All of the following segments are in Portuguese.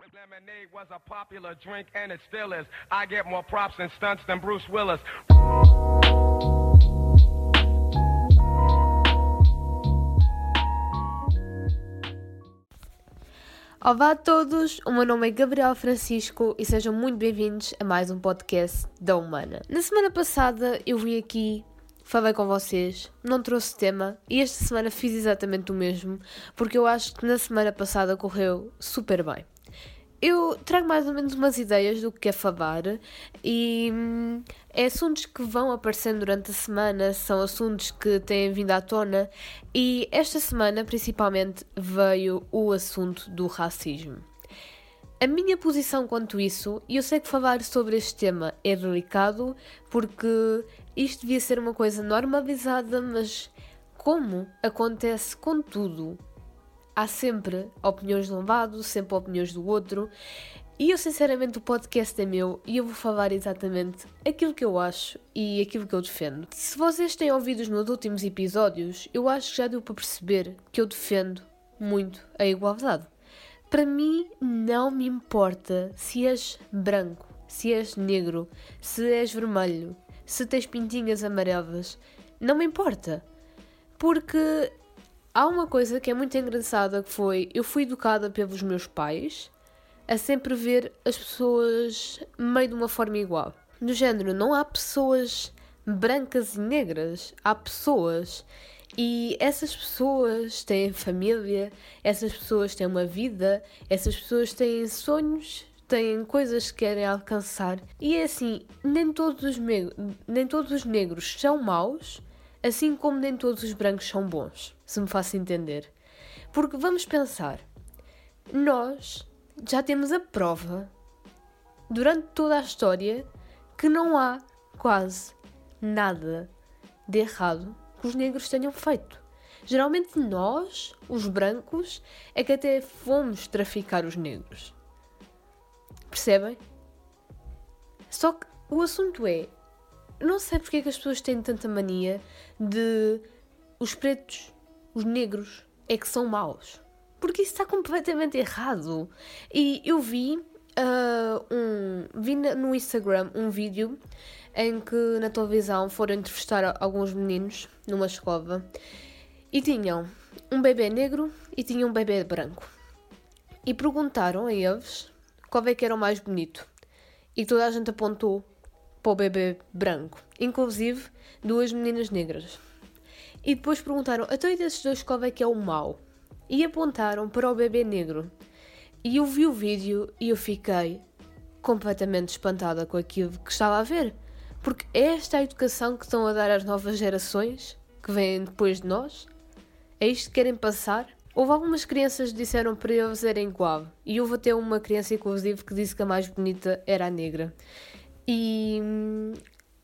Lemonade was a popular drink and it still is. I get more props and stunts than Bruce Willis. Olá a todos, o meu nome é Gabriel Francisco e sejam muito bem-vindos a mais um podcast da Humana. Na semana passada eu vim aqui, falei com vocês, não trouxe tema e esta semana fiz exatamente o mesmo porque eu acho que na semana passada correu super bem. Eu trago mais ou menos umas ideias do que é falar e hum, é assuntos que vão aparecendo durante a semana, são assuntos que têm vindo à tona e esta semana principalmente veio o assunto do racismo. A minha posição quanto isso, e eu sei que falar sobre este tema é delicado porque isto devia ser uma coisa normalizada, mas como acontece com tudo há sempre opiniões de um lado, sempre opiniões do outro. E eu, sinceramente, o podcast é meu e eu vou falar exatamente aquilo que eu acho e aquilo que eu defendo. Se vocês têm ouvido os meus últimos episódios, eu acho que já deu para perceber que eu defendo muito a igualdade. Para mim, não me importa se és branco, se és negro, se és vermelho, se tens pintinhas amarelas. Não me importa. Porque Há uma coisa que é muito engraçada que foi, eu fui educada pelos meus pais a sempre ver as pessoas meio de uma forma igual. Do género, não há pessoas brancas e negras, há pessoas e essas pessoas têm família, essas pessoas têm uma vida, essas pessoas têm sonhos, têm coisas que querem alcançar. E é assim, nem todos os, nem todos os negros são maus, assim como nem todos os brancos são bons, se me faço entender. Porque vamos pensar, nós já temos a prova, durante toda a história, que não há quase nada de errado que os negros tenham feito. Geralmente nós, os brancos, é que até fomos traficar os negros. Percebem? Só que o assunto é, não sei porque é que as pessoas têm tanta mania de os pretos, os negros, é que são maus. Porque isso está completamente errado. E eu vi, uh, um, vi no Instagram um vídeo em que na televisão foram entrevistar alguns meninos numa escola e tinham um bebê negro e tinham um bebê branco. E perguntaram a eles qual é que era o mais bonito. E toda a gente apontou para o bebê branco, inclusive duas meninas negras. E depois perguntaram, a todos desses dois qual é que é o mau? E apontaram para o bebê negro. E eu vi o vídeo e eu fiquei completamente espantada com aquilo que estava a ver. Porque é esta a educação que estão a dar às novas gerações, que vêm depois de nós? É isto que querem passar? Houve algumas crianças que disseram para eles serem igual, e houve até uma criança, inclusive, que disse que a mais bonita era a negra. E hum,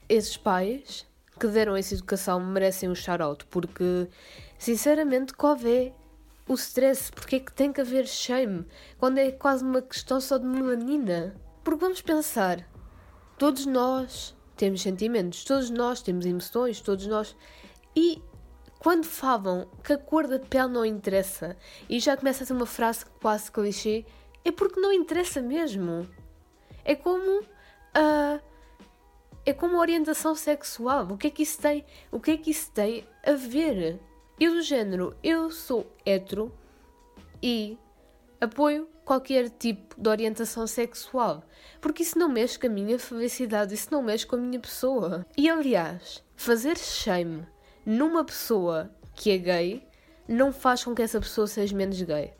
esses pais que deram essa educação merecem um shout-out, porque, sinceramente, qual é o stress? Porque é que tem que haver shame quando é quase uma questão só de melanina? Porque vamos pensar, todos nós temos sentimentos, todos nós temos emoções, todos nós. E quando falam que a cor da pele não interessa e já começa a ser uma frase quase clichê, é porque não interessa mesmo. É como uh, é como orientação sexual. O que é que isso tem? O que é que isso tem a ver? Eu do género, eu sou hetero e apoio qualquer tipo de orientação sexual, porque isso não mexe com a minha felicidade, isso não mexe com a minha pessoa. E aliás, fazer shame numa pessoa que é gay não faz com que essa pessoa seja menos gay.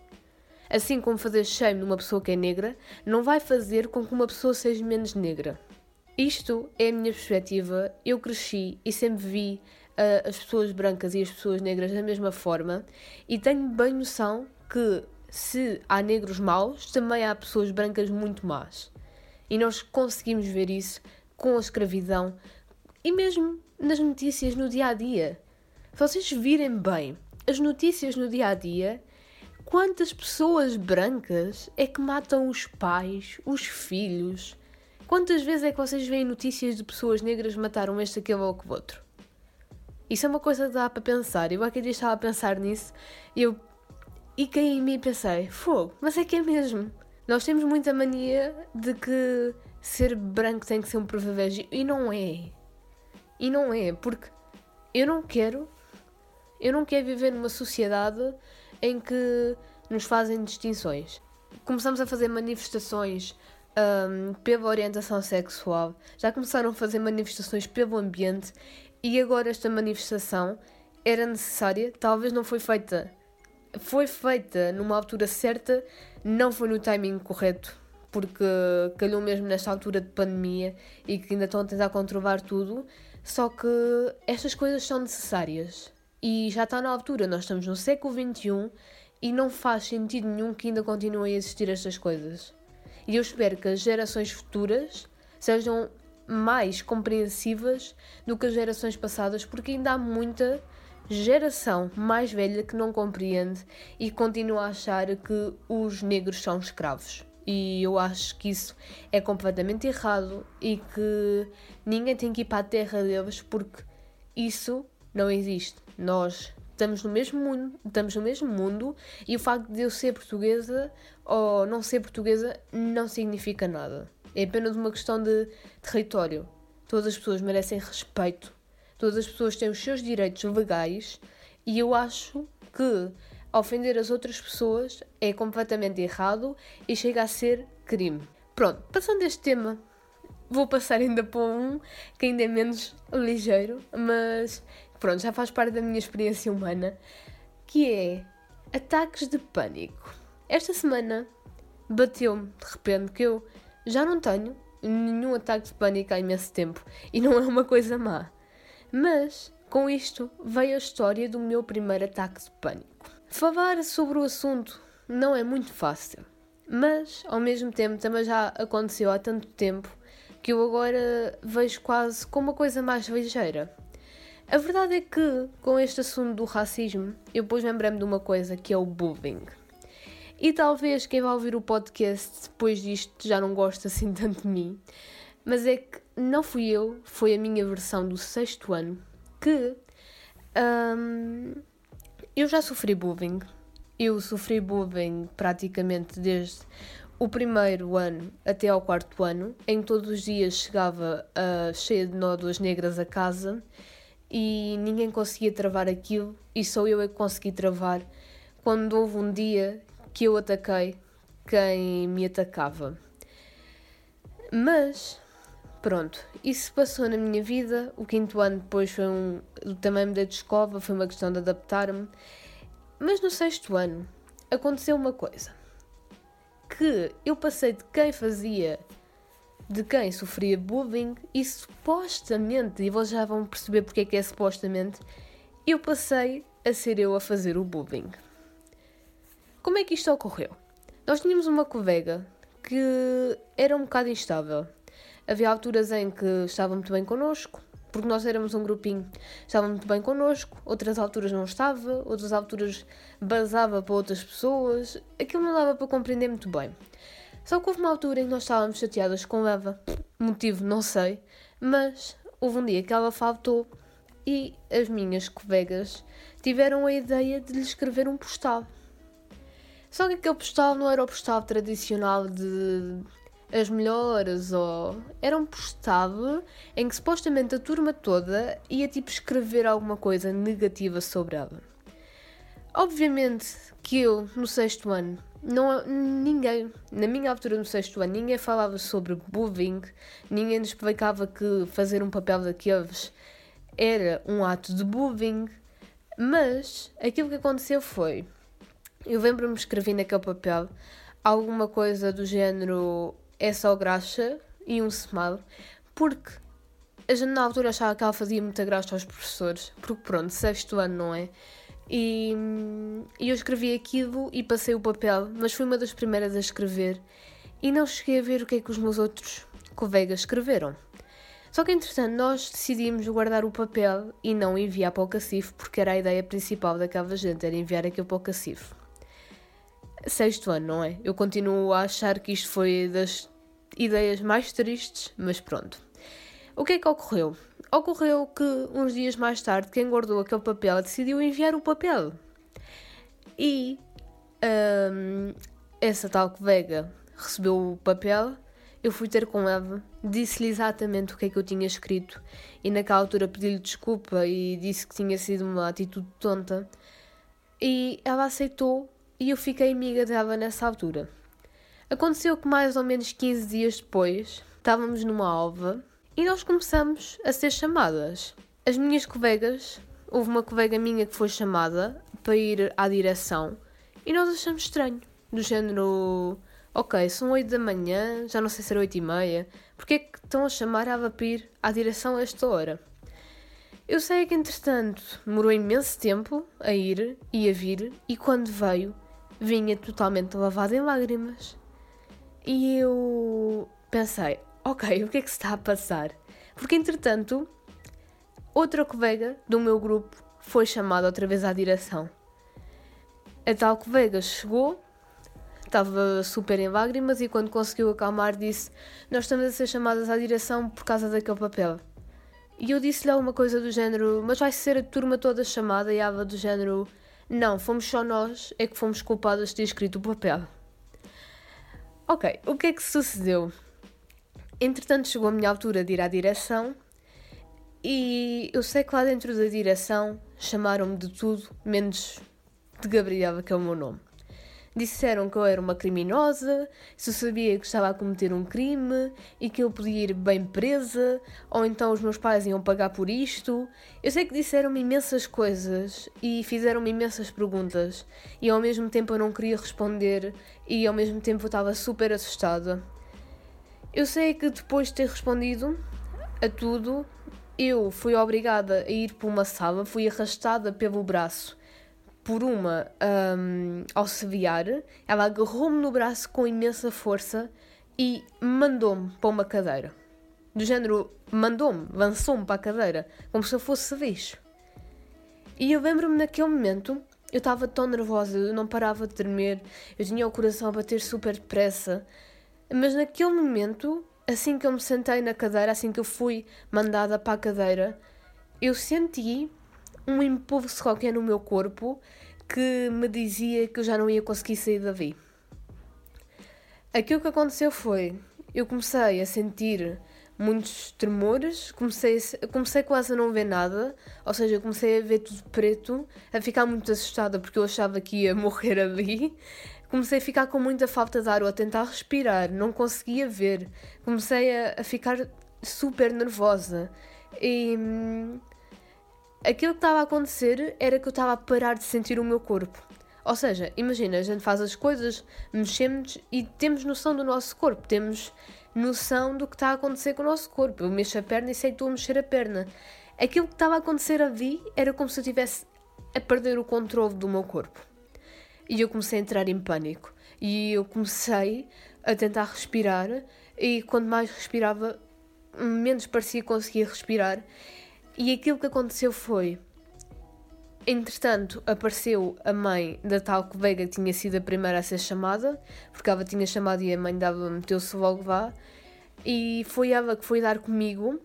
Assim como fazer shame numa pessoa que é negra, não vai fazer com que uma pessoa seja menos negra. Isto é a minha perspectiva. Eu cresci e sempre vi uh, as pessoas brancas e as pessoas negras da mesma forma e tenho bem noção que se há negros maus, também há pessoas brancas muito más. E nós conseguimos ver isso com a escravidão e mesmo nas notícias no dia a dia. Se vocês virem bem as notícias no dia a dia, Quantas pessoas brancas é que matam os pais, os filhos? Quantas vezes é que vocês veem notícias de pessoas negras mataram este, aquele ou aquele outro? Isso é uma coisa que dá para pensar. Eu aquele dia estava a pensar nisso e eu e caí em mim e pensei, fogo, mas é que é mesmo. Nós temos muita mania de que ser branco tem que ser um privilégio e não é. E não é, porque eu não quero, eu não quero viver numa sociedade em que nos fazem distinções. Começamos a fazer manifestações um, pela orientação sexual, já começaram a fazer manifestações pelo ambiente e agora esta manifestação era necessária, talvez não foi feita. Foi feita numa altura certa, não foi no timing correto, porque calhou mesmo nesta altura de pandemia e que ainda estão a tentar controlar tudo. Só que estas coisas são necessárias e já está na altura, nós estamos no século XXI e não faz sentido nenhum que ainda continuem a existir estas coisas. E eu espero que as gerações futuras sejam mais compreensivas do que as gerações passadas, porque ainda há muita geração mais velha que não compreende e continua a achar que os negros são escravos. E eu acho que isso é completamente errado e que ninguém tem que ir para a terra deles porque isso não existe. Nós estamos no mesmo mundo, estamos no mesmo mundo e o facto de eu ser portuguesa ou não ser portuguesa não significa nada. É apenas uma questão de território. Todas as pessoas merecem respeito. Todas as pessoas têm os seus direitos legais e eu acho que ofender as outras pessoas é completamente errado e chega a ser crime. Pronto, passando este tema, vou passar ainda para um que ainda é menos ligeiro, mas pronto, já faz parte da minha experiência humana, que é ataques de pânico. Esta semana bateu-me de repente que eu já não tenho nenhum ataque de pânico há imenso tempo e não é uma coisa má. Mas com isto veio a história do meu primeiro ataque de pânico. Falar sobre o assunto não é muito fácil, mas ao mesmo tempo também já aconteceu há tanto tempo que eu agora vejo quase como uma coisa mais ligeira. A verdade é que, com este assunto do racismo, eu depois lembrei-me de uma coisa que é o bullying. E talvez quem vai ouvir o podcast depois disto já não goste assim tanto de mim, mas é que não fui eu, foi a minha versão do sexto ano que hum, eu já sofri bullying. Eu sofri bullying praticamente desde o primeiro ano até ao quarto ano, em que todos os dias chegava uh, cheia de nódoas negras a casa e ninguém conseguia travar aquilo e só eu é que consegui travar quando houve um dia que eu ataquei quem me atacava. Mas Pronto, isso passou na minha vida. O quinto ano depois foi um. Também mudei de escova, foi uma questão de adaptar-me. Mas no sexto ano aconteceu uma coisa. Que eu passei de quem fazia. De quem sofria bullying e supostamente, e vocês já vão perceber porque é que é supostamente, eu passei a ser eu a fazer o bullying. Como é que isto ocorreu? Nós tínhamos uma colega que era um bocado instável Havia alturas em que estava muito bem connosco, porque nós éramos um grupinho, estava muito bem connosco, outras alturas não estava, outras alturas basava para outras pessoas, aquilo não dava para compreender muito bem. Só que houve uma altura em que nós estávamos chateadas com Eva, motivo não sei, mas houve um dia que ela faltou e as minhas colegas tiveram a ideia de lhe escrever um postal. Só que aquele postal não era o postal tradicional de as melhores, ou era um postado em que supostamente a turma toda ia tipo escrever alguma coisa negativa sobre ela. Obviamente que eu, no sexto ano, não, ninguém, na minha altura no sexto ano, ninguém falava sobre bullying, ninguém explicava que fazer um papel daqueles era um ato de bullying, mas aquilo que aconteceu foi, eu lembro-me escrever naquele papel alguma coisa do género é só graxa e um smile, porque a gente na altura achava que ela fazia muita graça aos professores, porque pronto, sexto ano, não é? E, e eu escrevi aquilo e passei o papel, mas fui uma das primeiras a escrever e não cheguei a ver o que é que os meus outros colegas escreveram. Só que entretanto nós decidimos guardar o papel e não enviar para o cacifo, porque era a ideia principal daquela gente, era enviar aquilo para o cacifo sexto ano, não é? Eu continuo a achar que isto foi das ideias mais tristes, mas pronto. O que é que ocorreu? Ocorreu que uns dias mais tarde, quem guardou aquele papel decidiu enviar o papel. E um, essa tal colega recebeu o papel, eu fui ter com ela, disse-lhe exatamente o que é que eu tinha escrito e naquela altura pedi-lhe desculpa e disse que tinha sido uma atitude tonta. E ela aceitou e eu fiquei amiga dela nessa altura. Aconteceu que mais ou menos 15 dias depois estávamos numa alva e nós começamos a ser chamadas. As minhas colegas, houve uma colega minha que foi chamada para ir à direção e nós achamos estranho. Do género, ok, são 8 da manhã, já não sei se era 8 e meia, porque é que estão a chamar a Vapir à direção a esta hora? Eu sei que, entretanto, demorou imenso tempo a ir e a vir, e quando veio, vinha totalmente lavada em lágrimas. E eu pensei, ok, o que é que se está a passar? Porque, entretanto, outra colega do meu grupo foi chamada outra vez à direção. A tal colega chegou, estava super em lágrimas e quando conseguiu acalmar disse: Nós estamos a ser chamadas à direção por causa daquele papel. E eu disse-lhe alguma coisa do género: Mas vai ser a turma toda chamada? E ela do género: Não, fomos só nós, é que fomos culpadas de ter escrito o papel. Ok, o que é que sucedeu? Entretanto, chegou a minha altura de ir à direção e eu sei que lá dentro da direção chamaram-me de tudo, menos de Gabriela, que é o meu nome. Disseram que eu era uma criminosa, se eu sabia que estava a cometer um crime e que eu podia ir bem presa, ou então os meus pais iam pagar por isto. Eu sei que disseram-me imensas coisas e fizeram-me imensas perguntas, e ao mesmo tempo eu não queria responder, e ao mesmo tempo eu estava super assustada. Eu sei que depois de ter respondido a tudo, eu fui obrigada a ir para uma sala, fui arrastada pelo braço por uma um, auxiliar, ela agarrou-me no braço com imensa força e mandou-me para uma cadeira. Do género, mandou-me, lançou-me para a cadeira, como se eu fosse bicho. E eu lembro-me naquele momento, eu estava tão nervosa, eu não parava de tremer, eu tinha o coração a bater super depressa, mas naquele momento, assim que eu me sentei na cadeira, assim que eu fui mandada para a cadeira, eu senti um impulso qualquer no meu corpo que me dizia que eu já não ia conseguir sair dali. Aquilo que aconteceu foi, eu comecei a sentir muitos tremores, comecei, comecei quase a não ver nada, ou seja, comecei a ver tudo preto, a ficar muito assustada porque eu achava que ia morrer ali. Comecei a ficar com muita falta de ar ou a tentar respirar, não conseguia ver. Comecei a, a ficar super nervosa. E hum, aquilo que estava a acontecer era que eu estava a parar de sentir o meu corpo. Ou seja, imagina, a gente faz as coisas, mexemos e temos noção do nosso corpo, temos noção do que está a acontecer com o nosso corpo. Eu mexo a perna e sei que estou a mexer a perna. Aquilo que estava a acontecer ali era como se eu estivesse a perder o controle do meu corpo. E eu comecei a entrar em pânico. E eu comecei a tentar respirar, e quanto mais respirava, menos parecia conseguir respirar. E aquilo que aconteceu foi. Entretanto, apareceu a mãe da tal colega que tinha sido a primeira a ser chamada, porque ela tinha chamado e a mãe dava meteu-se logo lá, e foi ela que foi dar comigo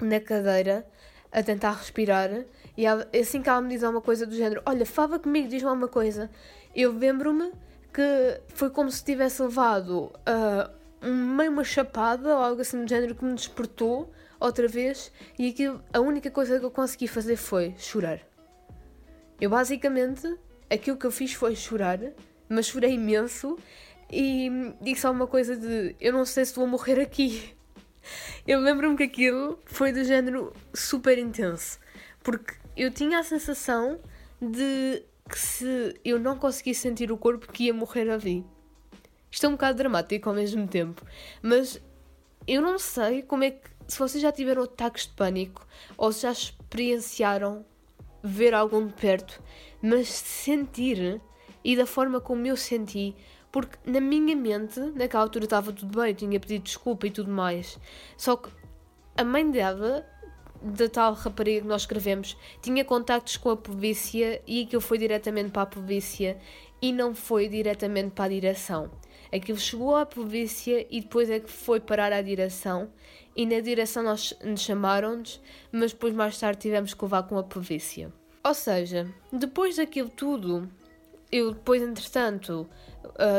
na cadeira a tentar respirar. E assim que ela me diz alguma coisa do género: Olha, fala comigo, diz-me alguma coisa. Eu lembro-me que foi como se tivesse levado uh, meio uma chapada ou algo assim do género que me despertou outra vez e aquilo, a única coisa que eu consegui fazer foi chorar. Eu basicamente, aquilo que eu fiz foi chorar, mas chorei imenso e disse alguma coisa de eu não sei se vou morrer aqui. Eu lembro-me que aquilo foi do género super intenso, porque eu tinha a sensação de que se eu não conseguisse sentir o corpo que ia morrer ali. Isto é um bocado dramático ao mesmo tempo, mas eu não sei como é que se vocês já tiveram ataques de pânico ou se já experienciaram ver algum de perto, mas sentir e da forma como eu senti, porque na minha mente, naquela altura estava tudo bem, tinha pedido desculpa e tudo mais. Só que a mãe dela, da tal rapariga que nós escrevemos, tinha contactos com a polícia e aquilo foi diretamente para a polícia e não foi diretamente para a direção. Aquilo chegou à polícia e depois é que foi parar à direção. E na direção nós chamaram-nos, mas depois mais tarde tivemos que levar com a polícia. Ou seja, depois daquilo tudo, eu depois, entretanto,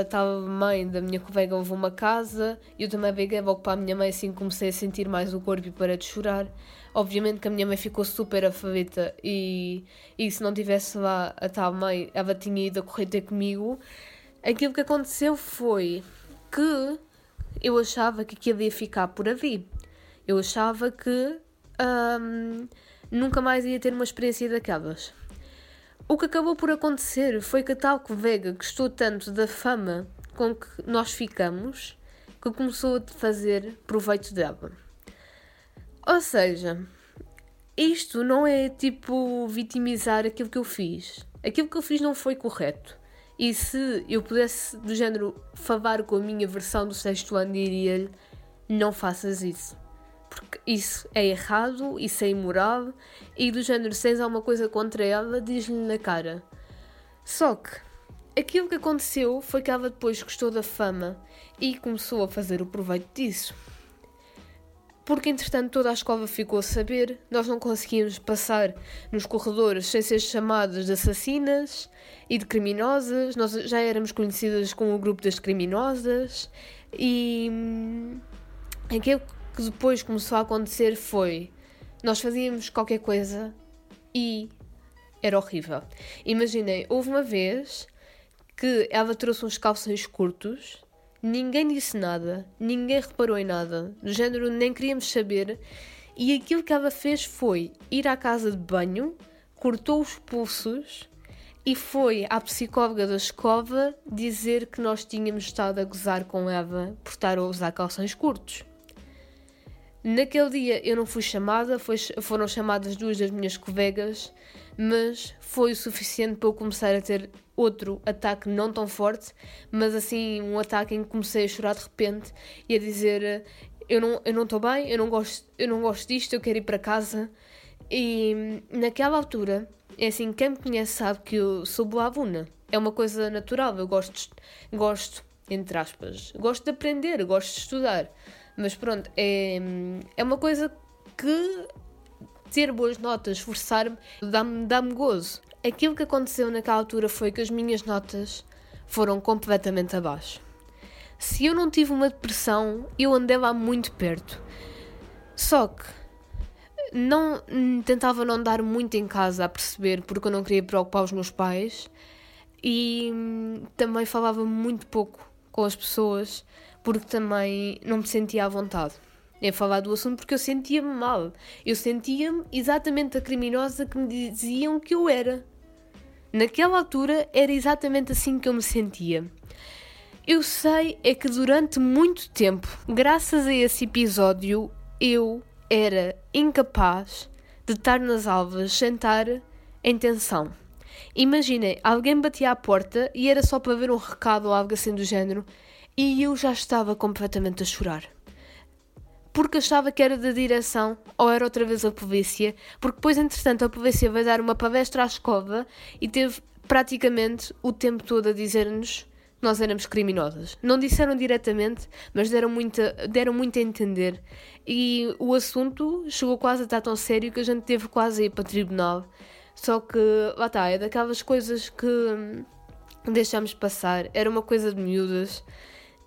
estava uh, mãe da minha colega levou uma casa, eu também peguei logo para a minha mãe, assim comecei a sentir mais o corpo e parei de chorar. Obviamente que a minha mãe ficou super alfabeta e, e se não tivesse lá a tal mãe, ela tinha ido a correr ter comigo. Aquilo que aconteceu foi que eu achava que aquilo ia ficar por ali. Eu achava que um, nunca mais ia ter uma experiência daquelas. O que acabou por acontecer foi que tal colega gostou tanto da fama com que nós ficamos que começou a fazer proveito dela. Ou seja, isto não é tipo vitimizar aquilo que eu fiz. Aquilo que eu fiz não foi correto. E se eu pudesse, do género, falar com a minha versão do sexto ano, diria-lhe: não faças isso. Porque isso é errado, isso é imoral, e do género, se tens alguma coisa contra ela, diz-lhe na cara. Só que aquilo que aconteceu foi que ela depois gostou da fama e começou a fazer o proveito disso porque entretanto toda a escola ficou a saber, nós não conseguíamos passar nos corredores sem ser chamadas de assassinas e de criminosas, nós já éramos conhecidas como o grupo das criminosas e hum, aquilo que depois começou a acontecer foi nós fazíamos qualquer coisa e era horrível. Imaginem, houve uma vez que ela trouxe uns calções curtos Ninguém disse nada, ninguém reparou em nada, do género nem queríamos saber. E aquilo que ela fez foi ir à casa de banho, cortou os pulsos e foi à psicóloga da escova dizer que nós tínhamos estado a gozar com ela por estar a usar calções curtos. Naquele dia eu não fui chamada, foi, foram chamadas duas das minhas colegas, mas foi o suficiente para eu começar a ter outro ataque não tão forte, mas assim um ataque em que comecei a chorar de repente e a dizer eu não eu não estou bem, eu não gosto eu não gosto disto, eu quero ir para casa. E naquela altura é assim quem me conhece sabe que eu sou boa aluna, é uma coisa natural, eu gosto gosto entre aspas, gosto de aprender, gosto de estudar mas pronto, é, é uma coisa que ter boas notas, esforçar-me, dá-me dá gozo. Aquilo que aconteceu naquela altura foi que as minhas notas foram completamente abaixo. Se eu não tive uma depressão, eu andei lá muito perto. Só que não tentava não dar muito em casa a perceber porque eu não queria preocupar os meus pais e hum, também falava muito pouco com as pessoas porque também não me sentia à vontade em falar do assunto porque eu sentia-me mal. Eu sentia-me exatamente a criminosa que me diziam que eu era. Naquela altura era exatamente assim que eu me sentia. Eu sei é que durante muito tempo, graças a esse episódio, eu era incapaz de estar nas alvas sem estar em tensão. Imaginem, alguém batia à porta e era só para ver um recado ou algo assim do género e eu já estava completamente a chorar. Porque achava que era da direção ou era outra vez a polícia, porque depois, entretanto, a polícia vai dar uma palestra à escova e teve praticamente o tempo todo a dizer-nos que nós éramos criminosas. Não disseram diretamente, mas deram muito, deram muito a entender. E o assunto chegou quase a estar tão sério que a gente teve quase a ir para tribunal. Só que, lá está, é daquelas coisas que deixamos passar. Era uma coisa de miúdas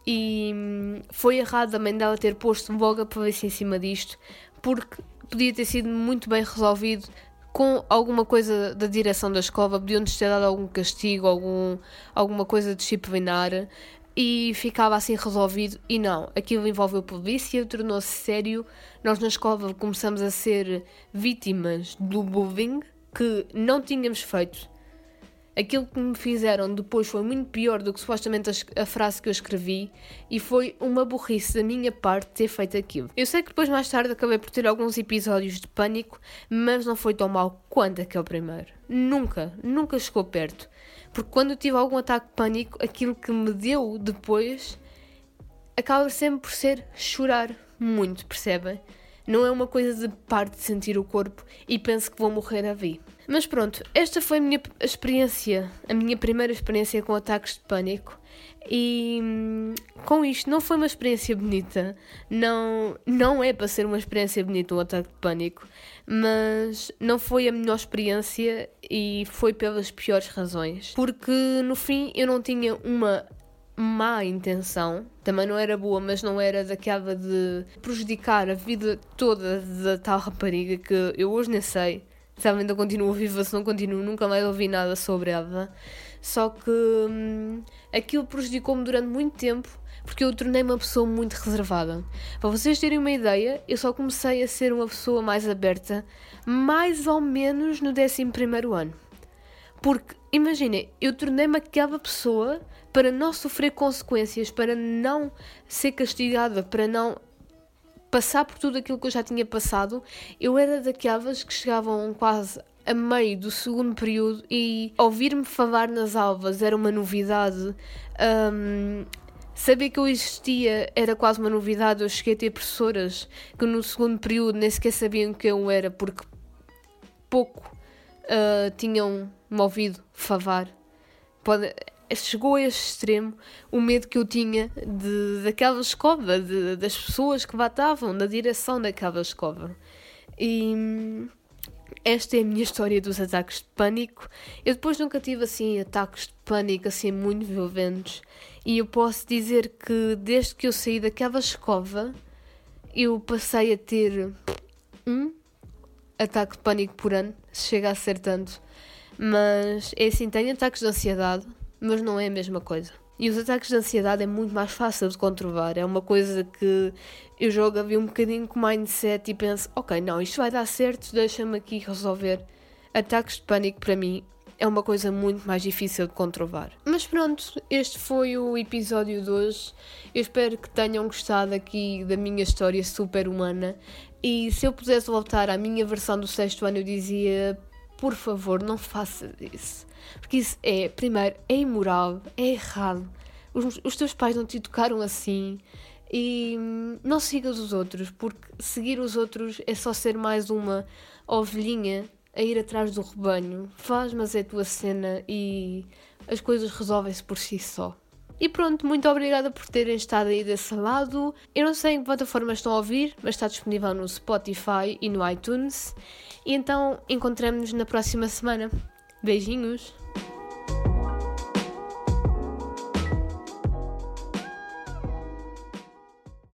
e hum, foi errado a mãe dela ter posto logo a polícia em cima disto, porque podia ter sido muito bem resolvido com alguma coisa da direção da escola, podiam-nos ter dado algum castigo, algum, alguma coisa disciplinar e ficava assim resolvido. E não, aquilo envolveu polícia, tornou-se sério. Nós na escola começamos a ser vítimas do bullying que não tínhamos feito aquilo que me fizeram depois foi muito pior do que supostamente a, frase que eu escrevi e foi uma burrice da minha parte ter feito aquilo. Eu sei que depois, mais tarde, acabei por ter alguns episódios de pânico, mas não foi tão mal quanto aquele primeiro. Nunca, nunca chegou perto. Porque quando eu tive algum ataque de pânico, aquilo que me deu depois acaba sempre por ser chorar muito, percebem? Não é uma coisa de parte de sentir o corpo e penso que vou morrer a vir. Mas pronto, esta foi a minha experiência, a minha primeira experiência com ataques de pânico. E hum, com isto não foi uma experiência bonita, não, não é para ser uma experiência bonita um ataque de pânico, mas não foi a melhor experiência e foi pelas piores razões. Porque no fim eu não tinha uma má intenção, também não era boa, mas não era daquela de prejudicar a vida toda da tal rapariga que eu hoje nem sei se ela ainda continua viva, se não continuo, nunca mais ouvi nada sobre ela. Só que hum, aquilo prejudicou-me durante muito tempo porque eu tornei-me uma pessoa muito reservada. Para vocês terem uma ideia, eu só comecei a ser uma pessoa mais aberta mais ou menos no 11 ano. Porque, imaginem, eu tornei-me aquela pessoa para não sofrer consequências, para não ser castigada, para não passar por tudo aquilo que eu já tinha passado. Eu era daquelas que chegavam quase a meio do segundo período e ouvir-me falar nas aulas era uma novidade. Um, saber que eu existia era quase uma novidade. Eu cheguei a ter professoras que no segundo período nem sequer sabiam que eu era porque pouco uh, tinham me ouvido falar. Pode, chegou a este extremo o medo que eu tinha de, daquela escova, de, das pessoas que batavam, da direção daquela escova. E esta é a minha história dos ataques de pânico. Eu depois nunca tive assim ataques de pânico assim muito violentos. E eu posso dizer que desde que eu saí daquela escova, eu passei a ter um ataque de pânico por ano, se chega a ser tanto. Mas é assim, tenho ataques de ansiedade, mas não é a mesma coisa. E os ataques de ansiedade é muito mais fácil de controlar. É uma coisa que eu jogo ali um bocadinho com mindset e penso: ok, não, isto vai dar certo, deixa-me aqui resolver. Ataques de pânico para mim é uma coisa muito mais difícil de controlar. Mas pronto, este foi o episódio de hoje. Eu espero que tenham gostado aqui da minha história super humana. E se eu pudesse voltar à minha versão do sexto ano, eu dizia: por favor, não faça isso. Porque isso é, primeiro, é imoral, é errado. Os, os teus pais não te educaram assim. E hum, não sigas os outros, porque seguir os outros é só ser mais uma ovelhinha a ir atrás do rebanho. Faz, mas é a tua cena e as coisas resolvem-se por si só. E pronto, muito obrigada por terem estado aí desse lado. Eu não sei em que plataformas estão a ouvir, mas está disponível no Spotify e no iTunes. E então encontramos-nos na próxima semana. Beijinhos!